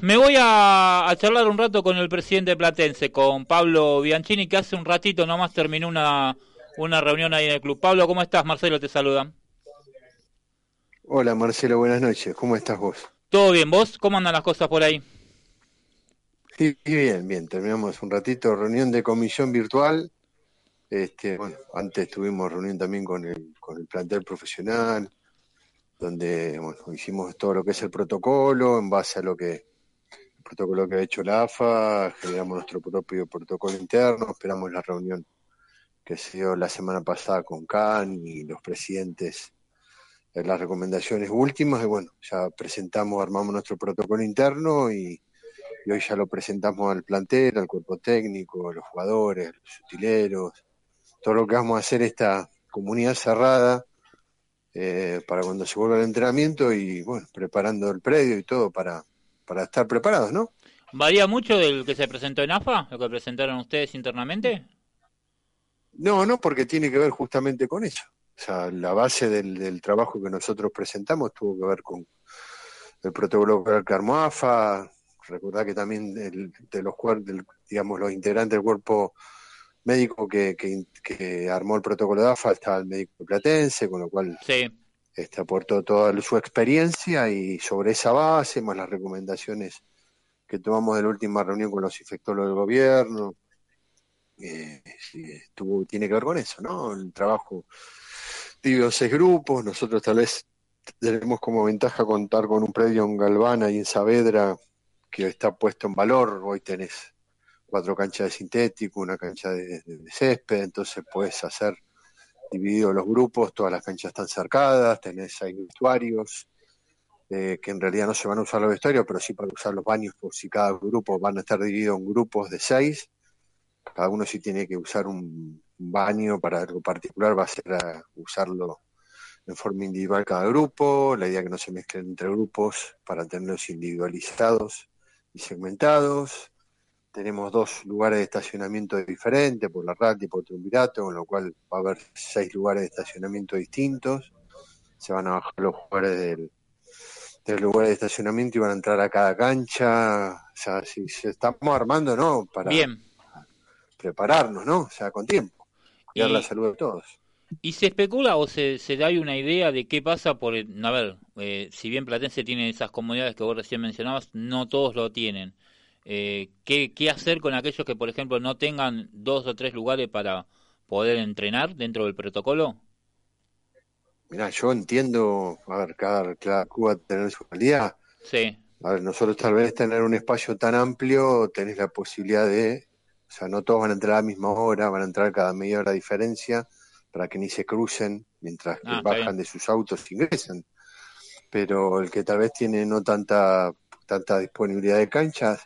me voy a, charlar un rato con el presidente platense, con Pablo Bianchini, que hace un ratito nomás terminó una, una reunión ahí en el club. Pablo, ¿cómo estás? Marcelo te saluda. Hola Marcelo, buenas noches. ¿Cómo estás vos? Todo bien, ¿vos? ¿Cómo andan las cosas por ahí? Sí, bien, bien. Terminamos un ratito, reunión de comisión virtual. Este, bueno, antes tuvimos reunión también con el, con el plantel profesional, donde bueno, hicimos todo lo que es el protocolo en base a lo que protocolo que ha hecho la AFA, generamos nuestro propio protocolo interno, esperamos la reunión que se dio la semana pasada con CAN y los presidentes de las recomendaciones últimas y bueno, ya presentamos, armamos nuestro protocolo interno y, hoy ya lo presentamos al plantel, al cuerpo técnico, a los jugadores, los utileros, todo lo que vamos a hacer esta comunidad cerrada eh, para cuando se vuelva el entrenamiento y bueno, preparando el predio y todo para, para estar preparados, ¿no? ¿Varía mucho del que se presentó en AFA, lo que presentaron ustedes internamente? No, no, porque tiene que ver justamente con eso. O sea, la base del, trabajo que nosotros presentamos tuvo que ver con el protocolo que armó AFA. Recordad que también de los digamos, los integrantes del cuerpo médico que, que, armó el protocolo de AFA estaba el médico platense, con lo cual sí este, aportó toda su experiencia y sobre esa base, más las recomendaciones que tomamos de la última reunión con los infectólogos del gobierno, eh, estuvo, tiene que ver con eso, ¿no? El trabajo de seis grupos, nosotros tal vez tenemos como ventaja contar con un predio en Galvana y en Saavedra que está puesto en valor, hoy tenés cuatro canchas de sintético, una cancha de césped, entonces puedes hacer dividido los grupos, todas las canchas están cercadas, tenés ahí vestuarios, eh, que en realidad no se van a usar los vestuarios, pero sí para usar los baños, por si cada grupo van a estar divididos en grupos de seis, cada uno si tiene que usar un baño para algo particular, va a ser a usarlo en forma individual cada grupo, la idea que no se mezclen entre grupos para tenerlos individualizados y segmentados, tenemos dos lugares de estacionamiento diferentes, por la RAT y por Triunvirato, con lo cual va a haber seis lugares de estacionamiento distintos. Se van a bajar los jugadores del, del lugar de estacionamiento y van a entrar a cada cancha. O sea, si se estamos armando, ¿no? Para prepararnos, ¿no? O sea, con tiempo. Cuidar la salud de todos. ¿Y se especula o se, se da una idea de qué pasa por... a ver, eh, si bien Platense tiene esas comunidades que vos recién mencionabas, no todos lo tienen eh, ¿qué, ¿qué, hacer con aquellos que, por ejemplo, no tengan dos o tres lugares para poder entrenar dentro del protocolo? Mira, yo entiendo, a ver, cada, cada Cuba tener su calidad. Sí. A ver, nosotros tal vez tener un espacio tan amplio, tenés la posibilidad de, o sea, no todos van a entrar a la misma hora, van a entrar cada media hora de diferencia para que ni se crucen mientras que ah, bajan de sus autos e ingresan. Pero el que tal vez tiene no tanta, tanta disponibilidad de canchas,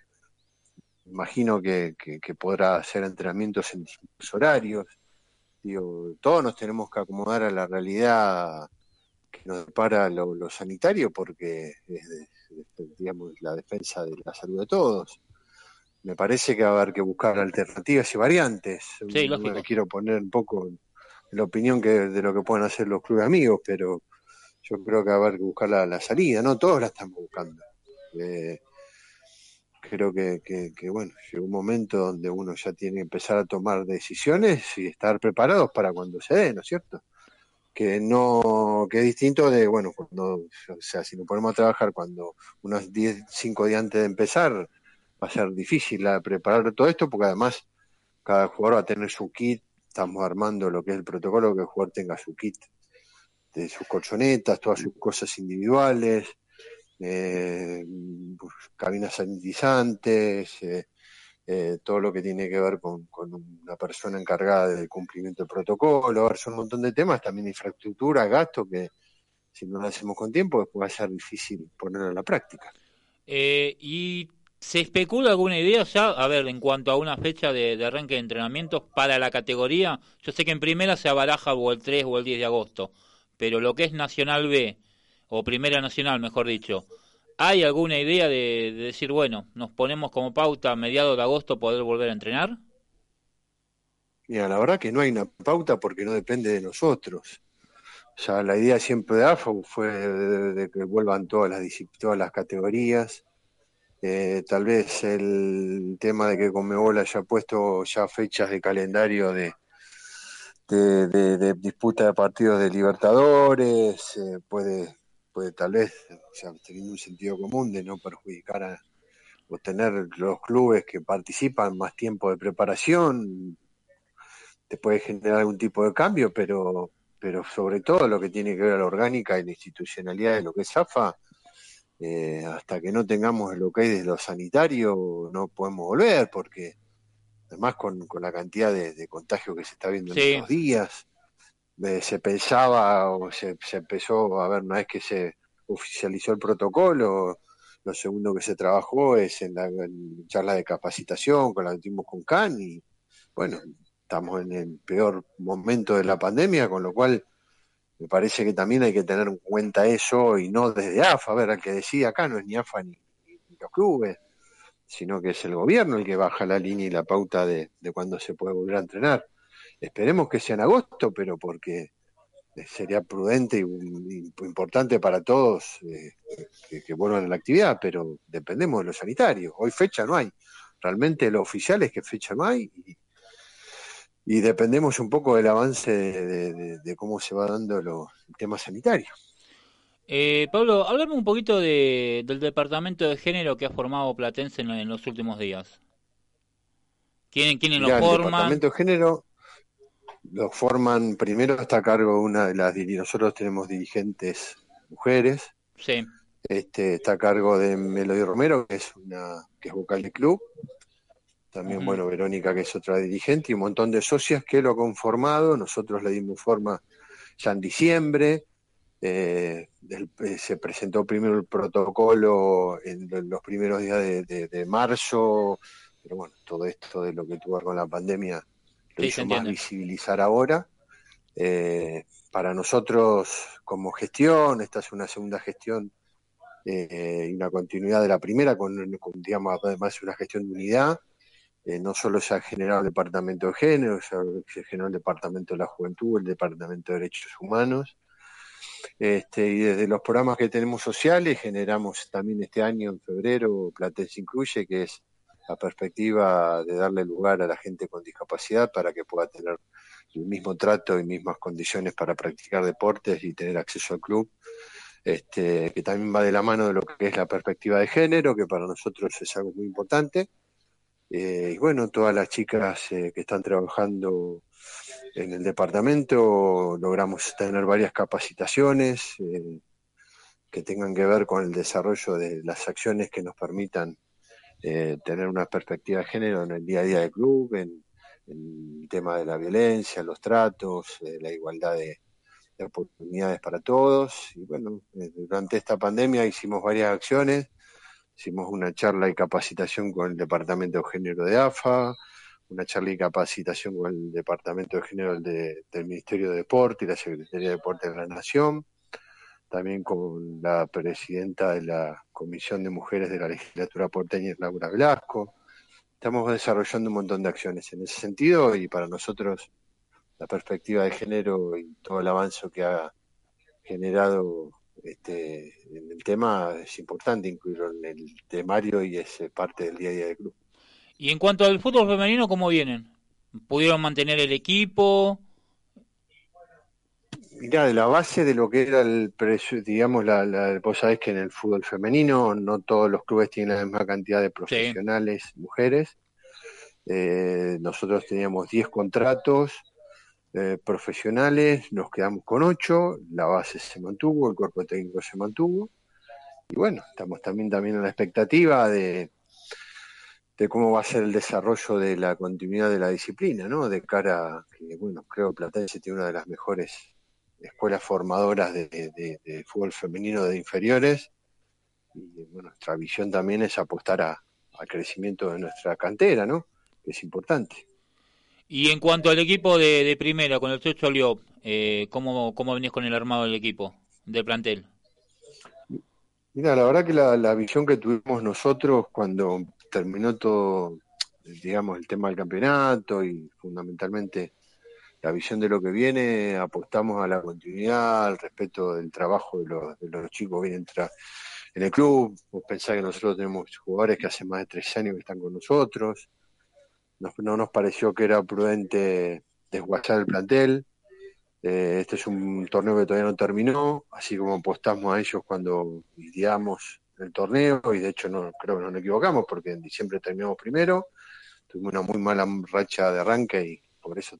imagino que, que, podrá hacer entrenamientos en distintos horarios. Digo, todos nos tenemos que acomodar a la realidad que nos para lo, sanitario porque es, digamos, la defensa de la salud de todos. Me parece que va a haber que buscar alternativas y variantes. Sí, Me quiero poner un poco la opinión que de lo que pueden hacer los clubes amigos, pero yo creo que va a haber que buscar la, salida, ¿no? Todos la estamos buscando. Eh, creo que, que, bueno, llegó un momento donde uno ya tiene que empezar a tomar decisiones y estar preparados para cuando se dé, ¿no es cierto? Que no, que es distinto de, bueno, cuando, o sea, si nos ponemos a trabajar cuando unos 10, 5 días antes de empezar, va a ser difícil preparar todo esto porque además cada jugador va a tener su kit, estamos armando lo que es el protocolo, que el jugador tenga su kit de sus colchonetas, todas sus cosas individuales, eh, pues, cabinas sanitizantes, eh, eh, todo lo que tiene que ver con, una persona encargada del cumplimiento del protocolo, son un montón de temas, también infraestructura, gasto, que si no lo hacemos con tiempo después va a ser difícil ponerlo en la práctica. ¿Y se especula alguna idea ya, a ver, en cuanto a una fecha de, arranque de entrenamientos para la categoría? Yo sé que en primera se abaraja o el 3 o el 10 de agosto, pero lo que es Nacional B, o Primera Nacional, mejor dicho, ¿hay alguna idea de, decir, bueno, nos ponemos como pauta a mediados de agosto poder volver a entrenar? Mira, la verdad que no hay una pauta porque no depende de nosotros. O sea, la idea siempre de AFA fue de, que vuelvan todas las todas las categorías. Eh, tal vez el tema de que Conmebol haya puesto ya fechas de calendario de, de, disputa de partidos de Libertadores, eh, puede, puede tal vez, o sea, teniendo un sentido común de no perjudicar a, o tener los clubes que participan más tiempo de preparación, te puede generar algún tipo de cambio, pero, pero sobre todo lo que tiene que ver a la orgánica y la institucionalidad de lo que es AFA, eh, hasta que no tengamos el ok de lo sanitario, no podemos volver, porque además con, la cantidad de, contagios que se está viendo en estos días, se pensaba o se, empezó a ver una vez que se oficializó el protocolo, lo segundo que se trabajó es en la charla de capacitación con la que con CAN y bueno, estamos en el peor momento de la pandemia, con lo cual me parece que también hay que tener en cuenta eso y no desde AFA, a ver, al que decía acá no es ni AFA ni, los clubes, sino que es el gobierno el que baja la línea y la pauta de, de cuándo se puede volver a entrenar. Esperemos que sea en agosto, pero porque sería prudente y, importante para todos eh, que, vuelvan a la actividad, pero dependemos de lo sanitario. Hoy fecha no hay. Realmente lo oficial es que fecha no hay y, dependemos un poco del avance de, cómo se va dando lo, el tema sanitario. Eh, Pablo, háblame un poquito del departamento de género que ha formado Platense en, los últimos días. ¿Quién, quién lo forma? El departamento de género lo forman, primero está a cargo una de las, nosotros tenemos dirigentes mujeres. Sí. Este, está a cargo de Melody Romero, que es una, que es vocal de club. También, bueno, Verónica, que es otra dirigente, y un montón de socias que lo han conformado. Nosotros le dimos forma ya en diciembre. Eh, eh, se presentó primero el protocolo en los primeros días de, marzo, pero bueno, todo esto de lo que tuvo con la pandemia lo hizo más visibilizar ahora. Eh, para nosotros como gestión, esta es una segunda gestión eh, y una continuidad de la primera, con, digamos, además una gestión de unidad. Eh, no solo se ha generado el Departamento de Género, se generó el Departamento de la Juventud, el Departamento de Derechos Humanos. Este, y desde los programas que tenemos sociales generamos también este año, en febrero, Platense Incluye, que es la perspectiva de darle lugar a la gente con discapacidad para que pueda tener el mismo trato y mismas condiciones para practicar deportes y tener acceso al club, este, que también va de la mano de lo que es la perspectiva de género, que para nosotros es algo muy importante. Eh, y bueno, todas las chicas eh, que están trabajando en el departamento logramos tener varias capacitaciones eh, que tengan que ver con el desarrollo de las acciones que nos permitan eh, tener una perspectiva de género en el día a día del club, en, el tema de la violencia, los tratos, eh, la igualdad de, oportunidades para todos. Y bueno, eh, durante esta pandemia hicimos varias acciones. Hicimos una charla y capacitación con el Departamento de Género de AFA, una charla y capacitación con el Departamento de Género del Ministerio de Deporte y la Secretaría de Deporte de la Nación también con la presidenta de la Comisión de Mujeres de la Legislatura porteña, Laura Velasco. Estamos desarrollando un montón de acciones en ese sentido y para nosotros la perspectiva de género y todo el avance que ha generado este, en el tema es importante incluirlo en el temario y es parte del día a día del club. Y en cuanto al fútbol femenino, ¿cómo vienen? ¿Pudieron mantener el equipo? Mirá, de la base de lo que era el precio, digamos, la, la, vos sabés que en el fútbol femenino no todos los clubes tienen la misma cantidad de profesionales mujeres. Eh, nosotros teníamos 10 contratos eh, profesionales, nos quedamos con 8, la base se mantuvo, el cuerpo técnico se mantuvo. Y bueno, estamos también, también en la expectativa de, de cómo va a ser el desarrollo de la continuidad de la disciplina, ¿no? De cara a que, bueno, creo que Platense tiene una de las mejores escuelas formadoras de, fútbol femenino de inferiores. Y bueno, nuestra visión también es apostar a, al crecimiento de nuestra cantera, ¿no? Que es importante. Y en cuanto al equipo de, primera, con el Chocho Liop, eh, ¿cómo, ¿cómo venís con el armado del equipo, del plantel? Mira, la verdad que la, la visión que tuvimos nosotros cuando terminó todo, digamos, el tema del campeonato y fundamentalmente la visión de lo que viene, apostamos a la continuidad, al respeto del trabajo de los, de los chicos que vienen en el club. Vos pensás que nosotros tenemos jugadores que hace más de tres años que están con nosotros. no nos pareció que era prudente desguazar el plantel. Eh, este es un torneo que todavía no terminó, así como apostamos a ellos cuando ideamos el torneo, y de hecho no creo que no nos equivocamos, porque en diciembre terminamos primero, tuvimos una muy mala racha de arranque y por eso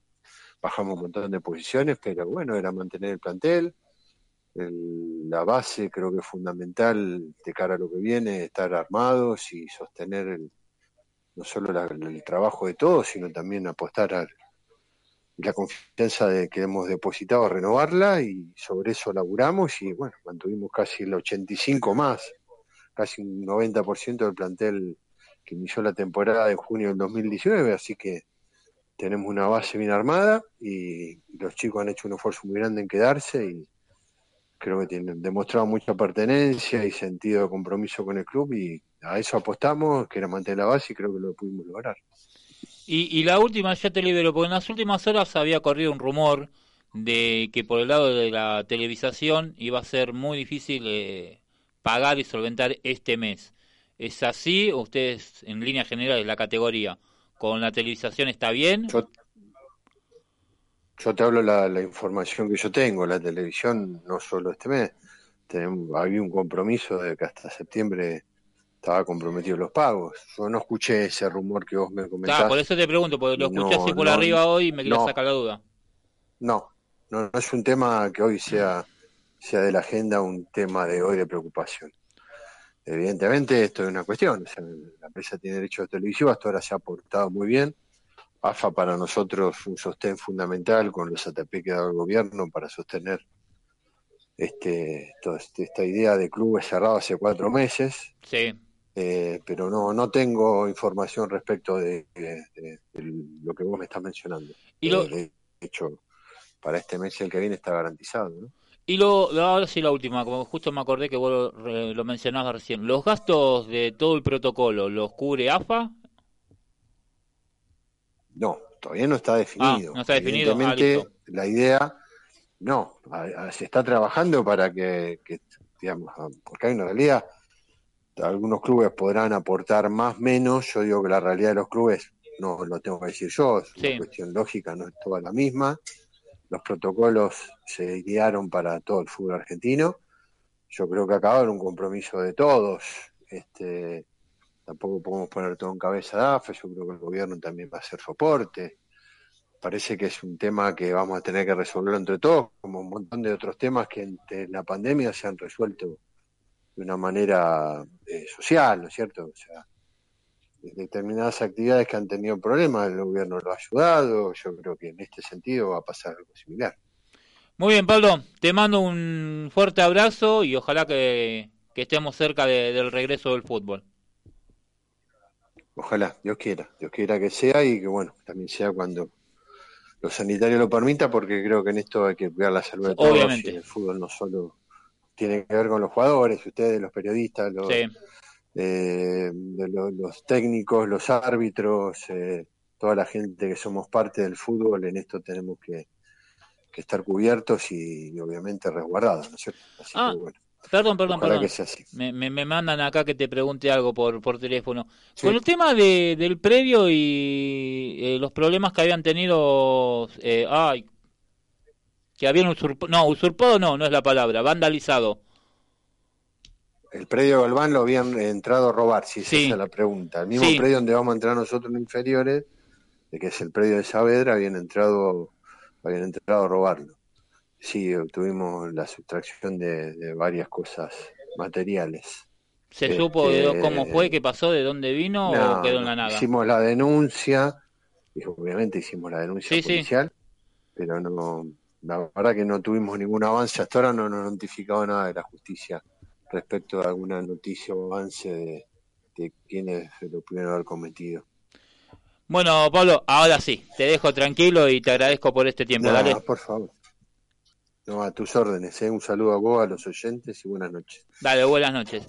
bajamos un montón de posiciones, pero bueno, era mantener el plantel, la base creo que es fundamental de cara a lo que viene, estar armados y sostener no solo el trabajo de todos, sino también apostar a la confianza de que hemos depositado renovarla y sobre eso laburamos y bueno, mantuvimos casi el 85 más, casi un 90% del plantel que inició la temporada de junio del 2019, así que tenemos una base bien armada y los chicos han hecho un esfuerzo muy grande en quedarse y creo que tienen demostrado mucha pertenencia y sentido de compromiso con el club y a eso apostamos, que era mantener la base y creo que lo pudimos lograr. Y, la última, ya te libero, porque en las últimas horas había corrido un rumor de que por el lado de la televisación iba a ser muy difícil eh, pagar y solventar este mes. ¿Es así? ¿Ustedes, en línea general, de la categoría, con la televisación está bien? Yo te hablo la, la información que yo tengo, la televisión no solo este mes, tenemos, había un compromiso de que hasta septiembre estaba comprometido los pagos. Yo no escuché ese rumor que vos me comentaste. por eso te pregunto, porque lo escuché así por arriba hoy y me quería sacar la duda. No, no, no es un tema que hoy sea, sea de la agenda un tema de hoy de preocupación. Evidentemente esto es una cuestión, o sea, la empresa tiene derechos televisivos, hasta ahora se ha portado muy bien, AFA para nosotros un sostén fundamental con los ATP que ha dado el gobierno para sostener este, este, esta idea de clubes cerrados hace cuatro meses. Sí. Eh, pero no, no tengo información respecto de, lo que vos me estás mencionando. ¿Y lo... De hecho, para este mes el que viene está garantizado. ¿no? Y lo, ahora sí la última, como justo me acordé que vos lo, lo mencionabas recién. ¿Los gastos de todo el protocolo los cubre AFA no, todavía no está definido. Ah, no está definido. Ah, la idea, no, se está trabajando para que, digamos, ah, porque hay una realidad, algunos clubes podrán aportar más, menos, yo digo que la realidad de los clubes, no lo tengo que decir yo, es una cuestión lógica, no es toda la misma. Los protocolos se guiaron para todo el fútbol argentino. Yo creo que acaba de un compromiso de todos. Este, tampoco podemos poner todo en cabeza de AFE, yo creo que el gobierno también va a hacer soporte. Parece que es un tema que vamos a tener que resolverlo entre todos, como un montón de otros temas que en la pandemia se han resuelto de una manera eh, social, ¿no es cierto? O sea, determinadas actividades que han tenido problemas, el gobierno lo ha ayudado, yo creo que en este sentido va a pasar algo similar. Muy bien, Pablo, te mando un fuerte abrazo y ojalá que, estemos cerca del regreso del fútbol. Ojalá, Dios quiera, Dios quiera que sea y que bueno, también sea cuando los sanitarios lo permita, porque creo que en esto hay que cuidar la salud de todos. Obviamente. Y el fútbol no solo tiene que ver con los jugadores, ustedes, los periodistas, los, eh, los, técnicos, los árbitros, eh, toda la gente que somos parte del fútbol, en esto tenemos que, estar cubiertos y, obviamente resguardados, ¿no es cierto? Así ah, que, bueno. Perdón, perdón, perdón. Me, me, mandan acá que te pregunte algo por, por teléfono. Con el tema de, del previo y eh, los problemas que habían tenido, eh, ay, que habían usurpado, no, usurpado no, no es la palabra, vandalizado. El predio Galván lo habían entrado a robar, si esa es la pregunta. El mismo predio donde vamos a entrar nosotros en inferiores, de que es el predio de Saavedra, habían entrado, habían entrado a robarlo. Sí, tuvimos la sustracción de, varias cosas materiales. ¿Se supo cómo este, fue, qué pasó, de dónde vino o quedó en la nada? Hicimos la denuncia, y obviamente hicimos la denuncia policial, pero no, la verdad que no tuvimos ningún avance. Hasta ahora no nos notificado nada de la justicia respecto a alguna noticia o avance de, de quienes lo pudieron haber cometido. Bueno, Pablo, ahora sí, te dejo tranquilo y te agradezco por este tiempo. Dale. por favor. No, a tus órdenes. ¿eh? Un saludo a vos, a los oyentes y buenas noches. Dale, buenas noches.